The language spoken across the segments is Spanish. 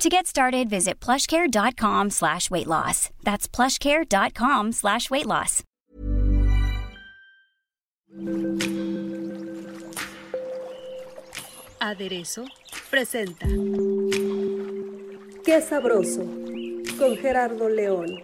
To get started, visit plushcare.com slash weight loss. That's plushcare.com slash weight loss. Aderezo presenta Qué sabroso con Gerardo León.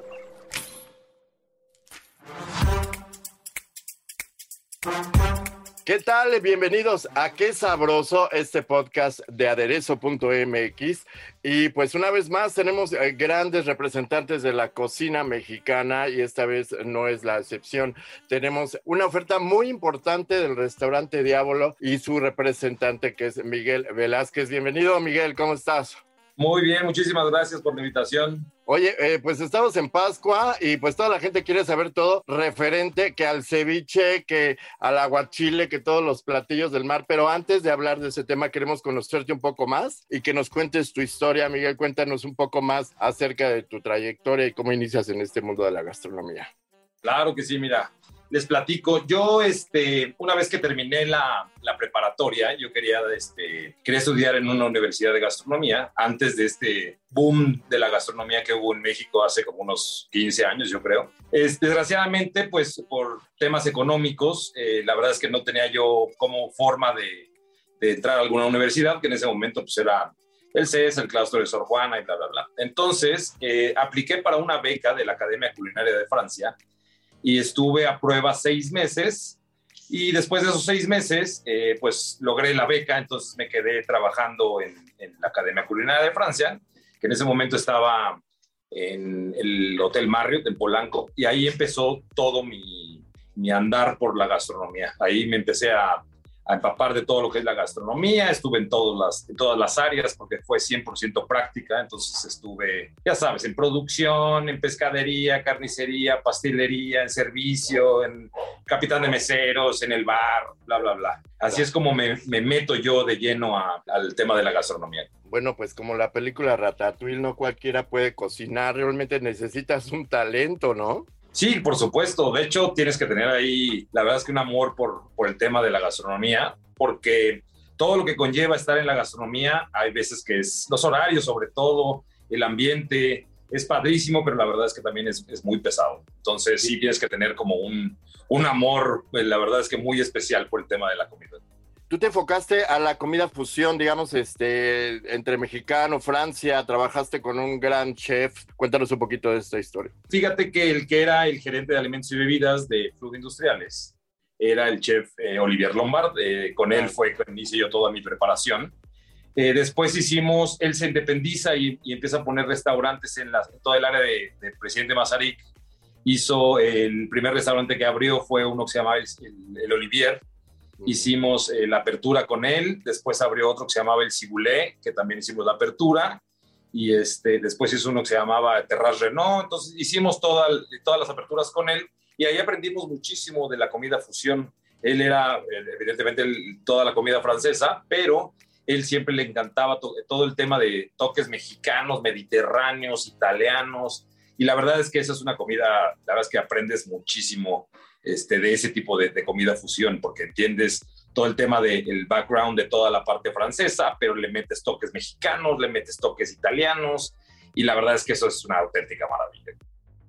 ¿Qué tal? Bienvenidos a Qué Sabroso, este podcast de aderezo.mx. Y pues una vez más tenemos eh, grandes representantes de la cocina mexicana y esta vez no es la excepción. Tenemos una oferta muy importante del restaurante Diablo y su representante que es Miguel Velázquez. Bienvenido Miguel, ¿cómo estás? Muy bien, muchísimas gracias por la invitación. Oye, eh, pues estamos en Pascua y pues toda la gente quiere saber todo referente que al ceviche, que al aguachile, que todos los platillos del mar. Pero antes de hablar de ese tema, queremos conocerte un poco más y que nos cuentes tu historia. Miguel, cuéntanos un poco más acerca de tu trayectoria y cómo inicias en este mundo de la gastronomía. Claro que sí, mira, les platico. Yo, este, una vez que terminé la, la, preparatoria, yo quería, este, quería estudiar en una universidad de gastronomía antes de este boom de la gastronomía que hubo en México hace como unos 15 años, yo creo. Este, desgraciadamente, pues por temas económicos, eh, la verdad es que no tenía yo como forma de, de, entrar a alguna universidad, que en ese momento pues era el CES, el claustro de Sor Juana y bla, bla, bla. Entonces, eh, apliqué para una beca de la Academia Culinaria de Francia y estuve a prueba seis meses. Y después de esos seis meses, eh, pues logré la beca, entonces me quedé trabajando en, la Academia Culinaria de Francia, que en ese momento estaba en el Hotel Marriott en Polanco, y ahí empezó todo mi, mi andar por la gastronomía. Ahí me empecé a a empapar de todo lo que es la gastronomía, estuve en todas las, en todas las áreas porque fue 100% práctica, entonces estuve, ya sabes, en producción, en pescadería, carnicería, pastelería, en servicio, en capitán de meseros, en el bar, bla, bla, bla. Así es como me, me meto yo de lleno al tema de la gastronomía. Bueno, pues como la película Ratatouille, no cualquiera puede cocinar, realmente necesitas un talento, ¿no? Sí, por supuesto. De hecho, tienes que tener ahí, la verdad es que un amor por, por el tema de la gastronomía, porque todo lo que conlleva estar en la gastronomía, hay veces que es los horarios, sobre todo, el ambiente, es padrísimo, pero la verdad es que también es, es muy pesado. Entonces, sí tienes que tener como un, un amor, pues, la verdad es que muy especial por el tema de la comida tú te enfocaste a la comida fusión, digamos, este, entre mexicano, Francia, trabajaste con un gran chef. Cuéntanos un poquito de esta historia. Fíjate que el que era el gerente de alimentos y bebidas de Food Industriales era el chef eh, Olivier Lombard. Eh, con él fue que hice yo toda mi preparación. Eh, después hicimos, él se independiza y, y, empieza a poner restaurantes en, la, en todo el área de, de, Presidente Mazarik. Hizo el primer restaurante que abrió fue uno que se llamaba el, el Olivier, Hicimos eh, la apertura con él, después abrió otro que se llamaba El Cibulé, que también hicimos la apertura, y este, después hizo uno que se llamaba Terraz Renault, entonces hicimos toda, todas las aperturas con él, y ahí aprendimos muchísimo de la comida fusión. Él era, evidentemente, toda la comida francesa, pero él siempre le encantaba todo el tema de toques mexicanos, mediterráneos, italianos, y la verdad es que esa es una comida, la verdad es que aprendes muchísimo este, de ese tipo de, de, comida fusión, porque entiendes todo el tema del background de toda la parte francesa, pero le metes toques mexicanos, le metes toques italianos, y la verdad es que eso es una auténtica maravilla.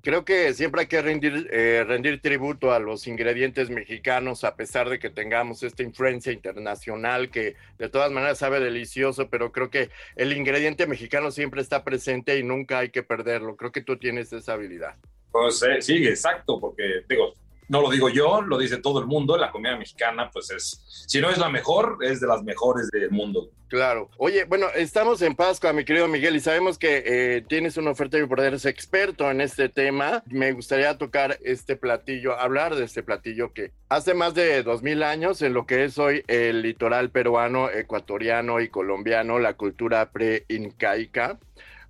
Creo que siempre hay que rendir, eh, rendir tributo a los ingredientes mexicanos, a pesar de que tengamos esta influencia internacional que de todas maneras sabe delicioso, pero creo que el ingrediente mexicano siempre está presente y nunca hay que perderlo. Creo que tú tienes esa habilidad. Pues eh, sí, exacto, porque digo, no lo digo yo, lo dice todo el mundo, la comida mexicana pues es, si no es la mejor, es de las mejores del mundo. Claro. Oye, bueno, estamos en Pascua, mi querido Miguel, y sabemos que eh, tienes una oferta poder eres experto en este tema. Me gustaría tocar este platillo, hablar de este platillo que hace más de dos mil años en lo que es hoy el litoral peruano, ecuatoriano y colombiano, la cultura pre-incaica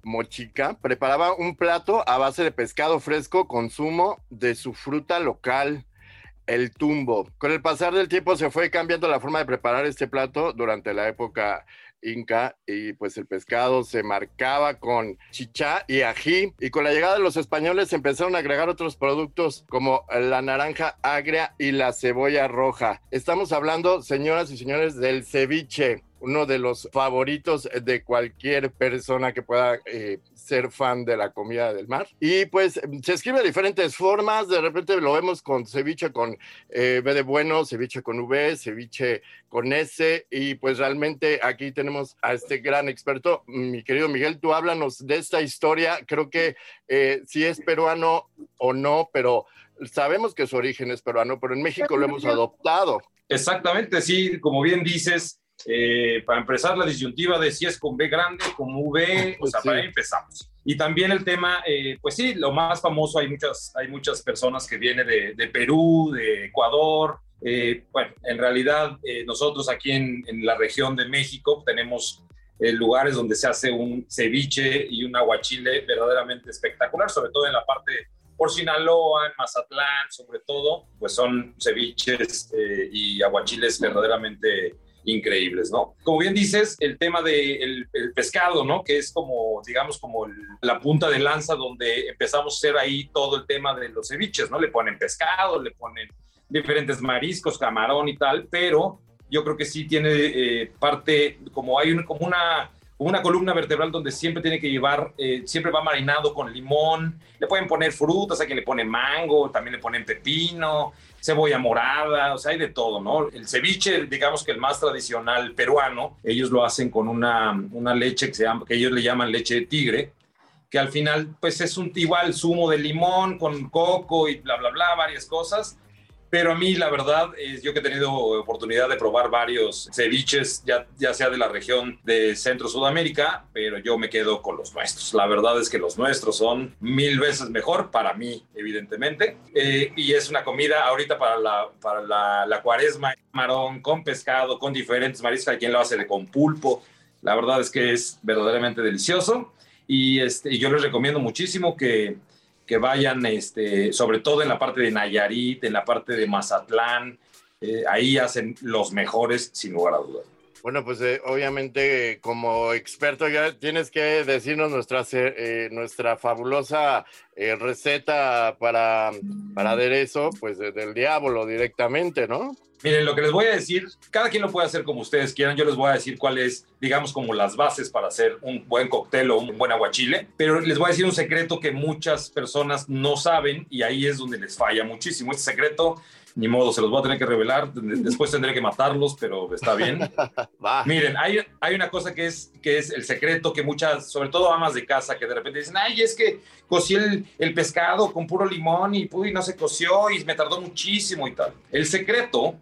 Mochica preparaba un plato a base de pescado fresco con zumo de su fruta local, el tumbo. Con el pasar del tiempo se fue cambiando la forma de preparar este plato durante la época inca y pues el pescado se marcaba con chichá y ají y con la llegada de los españoles empezaron a agregar otros productos como la naranja agria y la cebolla roja. Estamos hablando, señoras y señores, del ceviche uno de los favoritos de cualquier persona que pueda eh, ser fan de la comida del mar. Y pues se escribe de diferentes formas, de repente lo vemos con ceviche con eh, B de bueno, ceviche con V, ceviche con S, y pues realmente aquí tenemos a este gran experto, mi querido Miguel, tú háblanos de esta historia, creo que eh, si es peruano o no, pero sabemos que su origen es peruano, pero en México lo hemos adoptado. Exactamente, sí, como bien dices, eh, para empezar, la disyuntiva de si es con B grande, con V, o sea, para ahí empezamos. Y también el tema, eh, pues sí, lo más famoso, hay muchas, hay muchas personas que vienen de, de Perú, de Ecuador. Eh, bueno, en realidad nosotros aquí en, en, la región de México tenemos lugares donde se hace un ceviche y un aguachile verdaderamente espectacular, sobre todo en la parte por Sinaloa, en Mazatlán, sobre todo, pues son ceviches y aguachiles verdaderamente increíbles, ¿no? Como bien dices, el tema del de pescado, ¿no? Que es como, digamos, como la punta de lanza donde empezamos a hacer ahí todo el tema de los ceviches, ¿no? Le ponen pescado, le ponen diferentes mariscos, camarón y tal, pero yo creo que sí tiene eh, parte, como hay como una una columna vertebral donde siempre tiene que llevar, eh, siempre va marinado con limón, le pueden poner frutas, hay que le ponen mango, también le ponen pepino, cebolla morada, o sea, hay de todo, ¿no? El ceviche, digamos que el más tradicional peruano, ellos lo hacen con una, una leche que, ellos le llaman leche de tigre, que al final pues es un igual zumo de limón con coco y bla, bla, bla, varias cosas, pero a mí, la verdad, es yo que he tenido oportunidad de probar varios ceviches, ya, ya sea de la región de Centro Sudamérica, pero yo me quedo con los nuestros. La verdad es que los nuestros son mil veces mejor para mí, evidentemente. Eh, y es una comida ahorita para la, para la, la cuaresma, marón con pescado, con diferentes mariscos. Hay quien lo hace de con pulpo. La verdad es que es verdaderamente delicioso. Y, este, y yo les recomiendo muchísimo que que vayan, este, sobre todo en la parte de Nayarit, en la parte de Mazatlán, eh, ahí hacen los mejores, sin lugar a dudas. Bueno, pues eh, obviamente como experto ya tienes que decirnos nuestra, eh, nuestra fabulosa receta para, para aderezo, pues del diablo directamente, ¿no? Miren, lo que les voy a decir, cada quien lo puede hacer como ustedes quieran. Yo les voy a decir cuál es, digamos, como las bases para hacer un buen cóctel o un buen aguachile. Pero les voy a decir un secreto que muchas personas no saben y ahí es donde les falla muchísimo. Este secreto, ni modo, se los voy a tener que revelar. Después tendré que matarlos, pero está bien. Miren, hay, hay una cosa que es, que es el secreto que muchas, sobre todo amas de casa, que de repente dicen, ay, es que cocí el, el pescado con puro limón y, y no se coció y me tardó muchísimo y tal. El secreto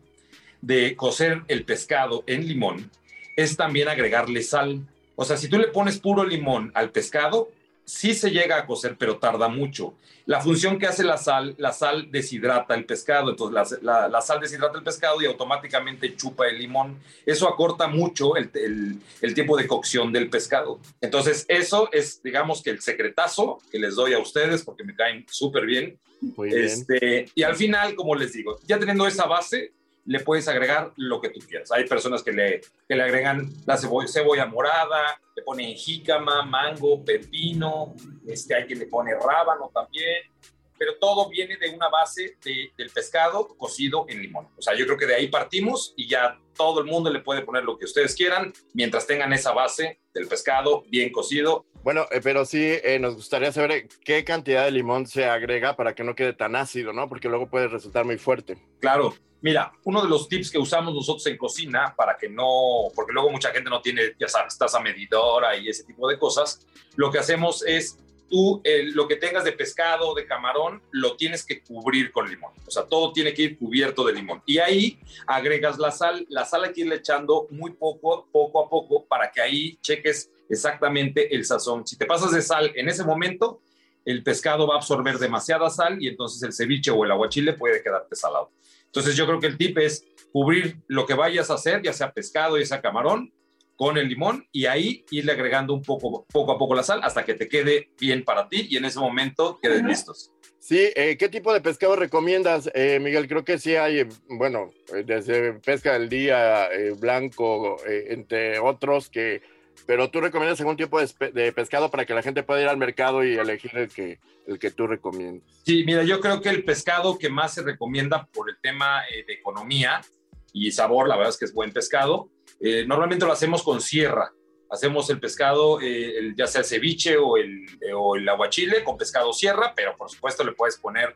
de cocer el pescado en limón es también agregarle sal. O sea, si tú le pones puro limón al pescado, sí se llega a cocer, pero tarda mucho. La función que hace la sal, la sal deshidrata el pescado, entonces la, sal deshidrata el pescado y automáticamente chupa el limón. Eso acorta mucho el, tiempo de cocción del pescado. Entonces, eso es, digamos que el secretazo que les doy a ustedes porque me caen súper bien. Muy bien. Este, y al final, como les digo, ya teniendo esa base, le puedes agregar lo que tú quieras. Hay personas que le, que le agregan la cebolla, cebolla morada, le ponen jícama, mango, pepino, este, hay quien le pone rábano también, pero todo viene de una base de, del pescado cocido en limón. O sea, yo creo que de ahí partimos y ya todo el mundo le puede poner lo que ustedes quieran mientras tengan esa base del pescado bien cocido. Bueno, eh, pero sí eh, nos gustaría saber qué cantidad de limón se agrega para que no quede tan ácido, ¿no? Porque luego puede resultar muy fuerte. Claro, Mira, uno de los tips que usamos nosotros en cocina para que no, porque luego mucha gente no tiene, ya sabes, taza medidora y ese tipo de cosas, lo que hacemos es tú lo que tengas de pescado o de camarón lo tienes que cubrir con limón. O sea, todo tiene que ir cubierto de limón. Y ahí agregas la sal. La sal hay que irle echando muy poco, poco a poco, para que ahí cheques exactamente el sazón. Si te pasas de sal en ese momento, el pescado va a absorber demasiada sal y entonces el ceviche o el aguachile puede quedarte salado. Entonces yo creo que el tip es cubrir lo que vayas a hacer, ya sea pescado, ya sea camarón, con el limón y ahí irle agregando un poco, poco a poco la sal hasta que te quede bien para ti y en ese momento queden listos. Sí, eh, ¿qué tipo de pescado recomiendas, eh, Miguel? Creo que sí hay, bueno, desde pesca del día, blanco, entre otros, que, pero tú recomiendas algún tipo de, pescado para que la gente pueda ir al mercado y elegir el que, el que tú recomiendas. Sí, mira, yo creo que el pescado que más se recomienda por el tema de economía y sabor, la verdad es que es buen pescado, eh, normalmente lo hacemos con sierra. Hacemos el pescado, eh, ya sea el ceviche o el, eh, o el aguachile con pescado sierra, pero por supuesto le puedes poner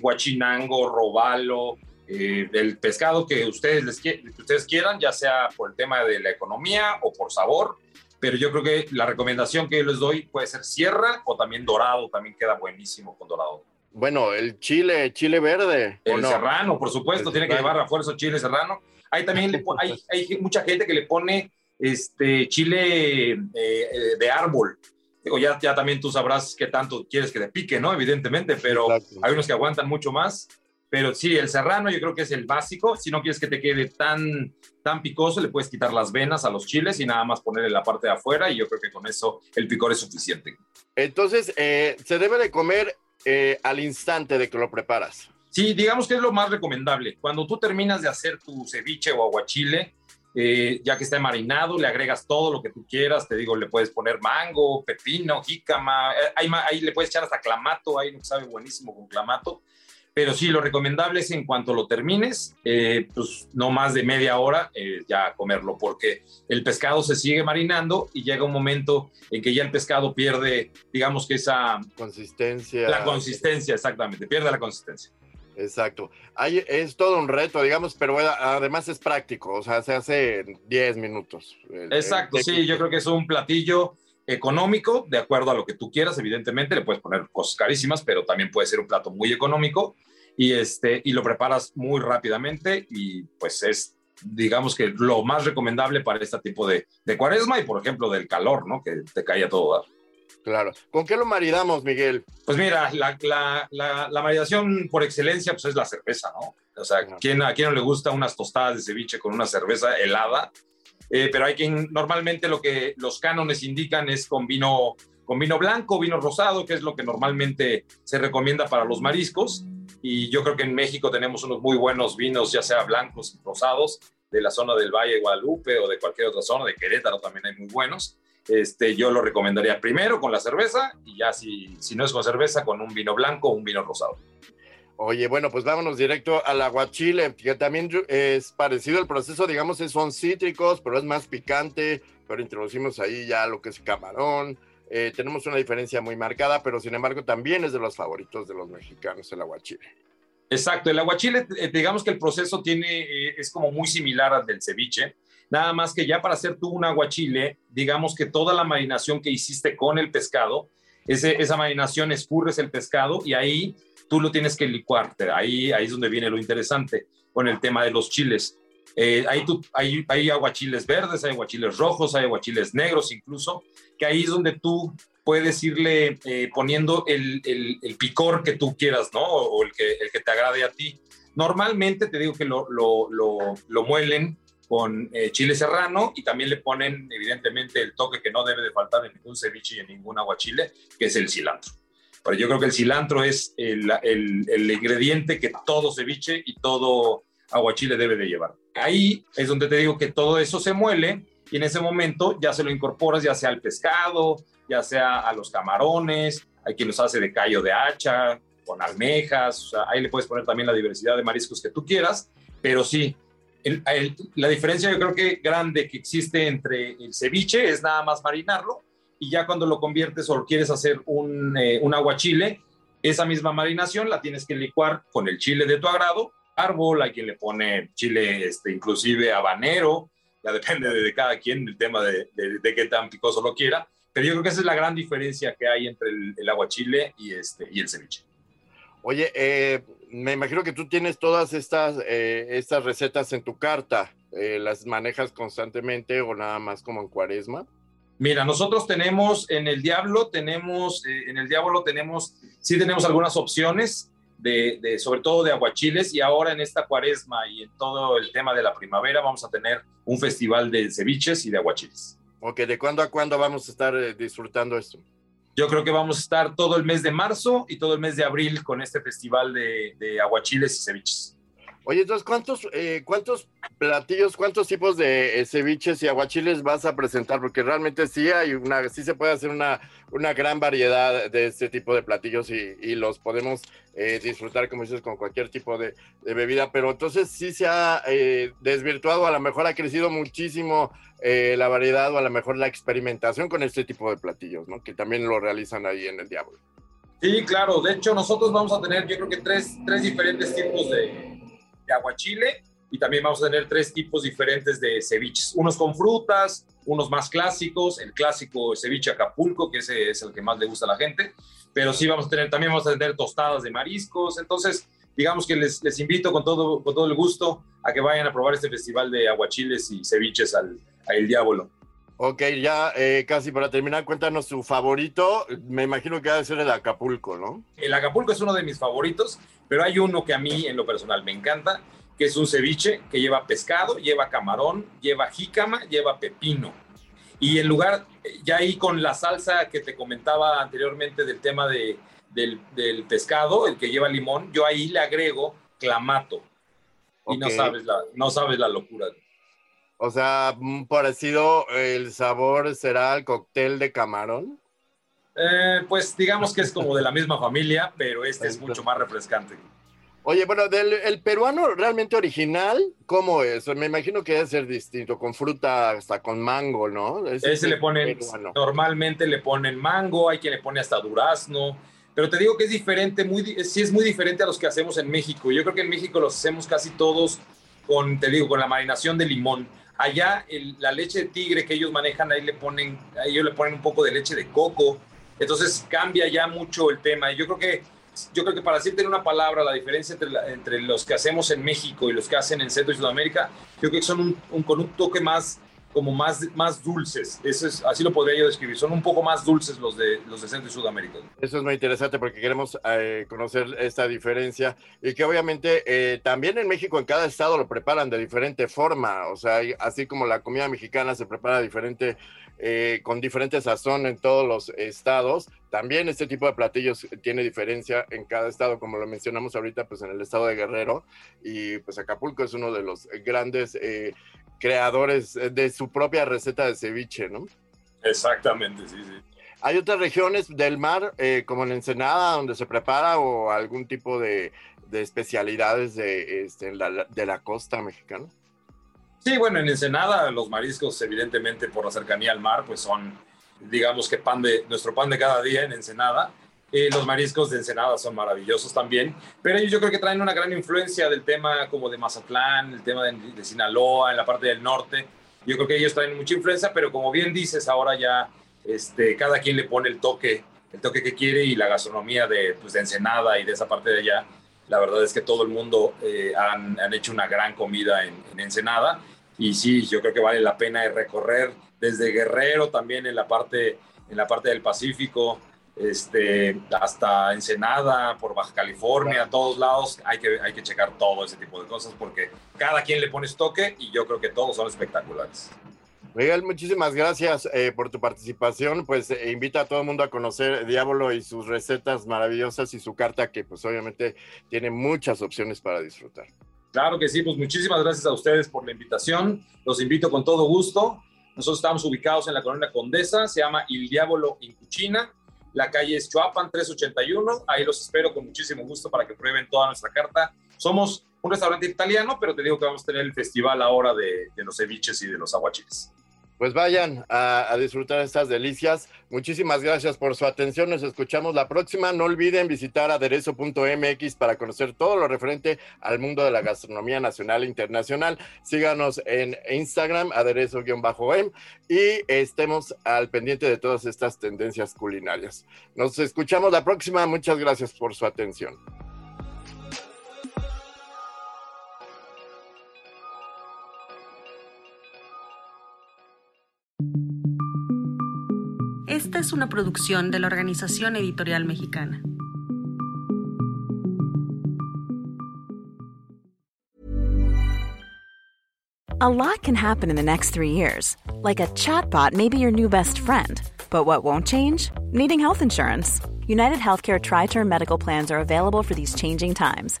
guachinango, robalo, el pescado que ustedes, les, que ustedes quieran, ya sea por el tema de la economía o por sabor. Pero yo creo que la recomendación que yo les doy puede ser sierra o también dorado, también queda buenísimo con dorado. Bueno, el chile, chile verde. El serrano, por supuesto, tiene que llevar a fuerza chile serrano hay también hay, hay, mucha gente que le pone este chile eh, eh, de árbol. Digo, ya, ya también tú sabrás qué tanto quieres que te pique, ¿no? Evidentemente, pero hay unos que aguantan mucho más. Pero sí, el serrano yo creo que es el básico. Si no quieres que te quede tan, tan picoso, le puedes quitar las venas a los chiles y nada más ponerle la parte de afuera y yo creo que con eso el picor es suficiente. Entonces, eh, se debe de comer al instante de que lo preparas. Sí, digamos que es lo más recomendable. Cuando tú terminas de hacer tu ceviche o aguachile, eh, ya que está marinado, le agregas todo lo que tú quieras. Te digo, le puedes poner mango, pepino, jícama. Eh, ahí, ahí, le puedes echar hasta clamato. Ahí sabe buenísimo con clamato. Pero sí, lo recomendable es en cuanto lo termines, eh, pues no más de media hora ya comerlo, porque el pescado se sigue marinando y llega un momento en que ya el pescado pierde, digamos que esa consistencia. La consistencia, exactamente, pierde la consistencia. Exacto. Hay, es todo un reto, digamos, pero además es práctico, o sea, se hace en 10 minutos. Exacto, sí, yo creo que es un platillo económico, de acuerdo a lo que tú quieras, evidentemente, le puedes poner cosas carísimas, pero también puede ser un plato muy económico y, este, y lo preparas muy rápidamente y pues es, digamos que lo más recomendable para este tipo de, de cuaresma y, por ejemplo, del calor, ¿no? Que te cae a todo dar. Claro. ¿Con qué lo maridamos, Miguel? Pues mira, la, la, la, maridación por excelencia pues es la cerveza, ¿no? O sea, ¿quién, ¿a quién no le gusta unas tostadas de ceviche con una cerveza helada? Eh, pero hay quien, normalmente lo que los cánones indican es con vino, con vino blanco, vino rosado, que es lo que normalmente se recomienda para los mariscos. Y yo creo que en México tenemos unos muy buenos vinos, ya sea blancos y rosados, de la zona del Valle de Guadalupe o de cualquier otra zona, de Querétaro también hay muy buenos este, yo lo recomendaría primero con la cerveza y ya si, si no es con cerveza, con un vino blanco o un vino rosado. Oye, bueno, pues vámonos directo al aguachile, que también es parecido el proceso, digamos, son cítricos, pero es más picante, pero introducimos ahí ya lo que es camarón. Eh, tenemos una diferencia muy marcada, pero sin embargo también es de los favoritos de los mexicanos el aguachile. Exacto, el aguachile, eh, digamos que el proceso tiene, eh, es como muy similar al del ceviche. Nada más que ya para hacer tú un aguachile, digamos que toda la marinación que hiciste con el pescado, ese, esa marinación escurres el pescado y ahí tú lo tienes que licuar. Ahí, ahí es donde viene lo interesante con el tema de los chiles. Eh, ahí tú, hay, hay aguachiles verdes, hay aguachiles rojos, hay aguachiles negros incluso, que ahí es donde tú puedes irle eh, poniendo el, el, picor que tú quieras, ¿no? O, el, que, el que te agrade a ti. Normalmente te digo que lo, lo, lo, lo muelen con eh, chile serrano y también le ponen evidentemente el toque que no debe de faltar en ningún ceviche y en ningún aguachile, que es el cilantro. Pero yo creo que el cilantro es el, el, ingrediente que todo ceviche y todo aguachile debe de llevar. Ahí es donde te digo que todo eso se muele y en ese momento ya se lo incorporas ya sea al pescado, ya sea a los camarones, hay quien los hace de callo de hacha, con almejas, ahí le puedes poner también la diversidad de mariscos que tú quieras, pero sí, la diferencia yo creo que grande que existe entre el ceviche es nada más marinarlo y ya cuando lo conviertes o quieres hacer un, eh, un aguachile, esa misma marinación la tienes que licuar con el chile de tu agrado, árbol, hay quien le pone chile este, inclusive habanero, ya depende de, cada quien el tema de, de, qué tan picoso lo quiera, pero yo creo que esa es la gran diferencia que hay entre el, el aguachile y, este, y el ceviche. Oye, eh, me imagino que tú tienes todas estas, eh, estas recetas en tu carta. Eh, ¿Las manejas constantemente o nada más como en cuaresma? Mira, nosotros tenemos en el Diablo, tenemos, en el Diablo tenemos, sí tenemos algunas opciones. De, de, sobre todo de aguachiles, y ahora en esta cuaresma y en todo el tema de la primavera vamos a tener un festival de ceviches y de aguachiles. Ok, ¿de cuándo a cuándo vamos a estar eh, disfrutando esto? Yo creo que vamos a estar todo el mes de marzo y todo el mes de abril con este festival de, de aguachiles y ceviches. Oye, entonces, ¿cuántos, eh, ¿cuántos platillos, cuántos tipos de eh, ceviches y aguachiles vas a presentar? Porque realmente sí hay una, sí se puede hacer una, una gran variedad de este tipo de platillos y, los podemos eh, disfrutar, como dices, con cualquier tipo de, bebida, pero entonces sí se ha eh, desvirtuado, a lo mejor ha crecido muchísimo la variedad o a lo mejor la experimentación con este tipo de platillos, ¿no? Que también lo realizan ahí en el Diablo. Sí, claro, de hecho nosotros vamos a tener yo creo que tres, tres diferentes tipos de, de aguachile y también vamos a tener tres tipos diferentes de ceviches, unos con frutas, unos más clásicos, el clásico ceviche Acapulco, que ese es el que más le gusta a la gente, pero sí vamos a tener, también vamos a tener tostadas de mariscos, entonces digamos que les, les invito con todo, con todo el gusto a que vayan a probar este festival de aguachiles y ceviches al, a El Diablo. Ok, ya eh, casi para terminar, cuéntanos su favorito. Me imagino que ha de ser el Acapulco, ¿no? El Acapulco es uno de mis favoritos, pero hay uno que a mí en lo personal me encanta, que es un ceviche que lleva pescado, lleva camarón, lleva jícama, lleva pepino. Y en lugar, ya ahí con la salsa que te comentaba anteriormente del tema de, del, del, pescado, el que lleva limón, yo ahí le agrego clamato. Y no, sabes la, no sabes la locura. O sea, parecido, el sabor será el cóctel de camarón. Eh, pues digamos que es como de la misma familia, pero este es mucho más refrescante. Oye, bueno, del el peruano realmente original, ¿cómo es? Me imagino que debe ser distinto, con fruta, hasta con mango, ¿no? Ese, Ese le ponen, peruano. normalmente le ponen mango, hay quien le pone hasta durazno, pero te digo que es diferente, muy, sí es muy diferente a los que hacemos en México. Yo creo que en México los hacemos casi todos con, te digo, con la marinación de limón. Allá la leche de tigre que ellos manejan, ahí le ponen, a ellos le ponen un poco de leche de coco, entonces cambia ya mucho el tema. Yo creo que yo creo que para decirte en una palabra la diferencia entre, entre, los que hacemos en México y los que hacen en Centro y Sudamérica, yo creo que son un, un, con un toque más como más, más dulces. Eso es, así lo podría yo describir. Son un poco más dulces los de, los de Centro y Sudamérica. Eso es muy interesante porque queremos eh, conocer esta diferencia y que obviamente eh, también en México en cada estado lo preparan de diferente forma. O sea, así como la comida mexicana se prepara diferente eh, con diferente sazón en todos los estados. También este tipo de platillos tiene diferencia en cada estado, como lo mencionamos ahorita, pues en el estado de Guerrero y pues Acapulco es uno de los grandes eh, creadores de su propia receta de ceviche, ¿no? Exactamente, sí, sí. ¿Hay otras regiones del mar, eh, como en Ensenada, donde se prepara o algún tipo de, de especialidades de, este, la, de la costa mexicana? Sí, bueno, en Ensenada los mariscos, evidentemente por la cercanía al mar, pues son, digamos que pan de, nuestro pan de cada día en Ensenada. Eh, los mariscos de Ensenada son maravillosos también, pero ellos yo creo que traen una gran influencia del tema como de Mazatlán, el tema de, Sinaloa, en la parte del norte. Yo creo que ellos traen mucha influencia, pero como bien dices, ahora ya este, cada quien le pone el toque, el toque que quiere y la gastronomía de, pues, de Ensenada y de esa parte de allá la verdad es que todo el mundo eh, han, han, hecho una gran comida en, en, Ensenada y sí, yo creo que vale la pena recorrer desde Guerrero también en la parte, en la parte del Pacífico, este, hasta Ensenada, por Baja California, a todos lados, hay que, hay que checar todo ese tipo de cosas porque cada quien le pone su toque y yo creo que todos son espectaculares. Miguel, muchísimas gracias eh, por tu participación. Pues eh, invita a todo el mundo a conocer Diablo y sus recetas maravillosas y su carta que pues obviamente tiene muchas opciones para disfrutar. Claro que sí, pues muchísimas gracias a ustedes por la invitación. Los invito con todo gusto. Nosotros estamos ubicados en la colonia Condesa, se llama Il Diablo in Cucina. La calle es Chuapan 381. Ahí los espero con muchísimo gusto para que prueben toda nuestra carta. Somos un restaurante italiano, pero te digo que vamos a tener el festival ahora de, de los ceviches y de los aguachiles pues vayan a, disfrutar estas delicias. Muchísimas gracias por su atención. Nos escuchamos la próxima. No olviden visitar aderezo.mx para conocer todo lo referente al mundo de la gastronomía nacional e internacional. Síganos en Instagram, aderezo-m, y estemos al pendiente de todas estas tendencias culinarias. Nos escuchamos la próxima. Muchas gracias por su atención. Esta es una producción de la Organización Editorial Mexicana. A lot can happen in the next three years. Like a chatbot may be your new best friend. But what won't change? Needing health insurance. United Healthcare Tri Term Medical Plans are available for these changing times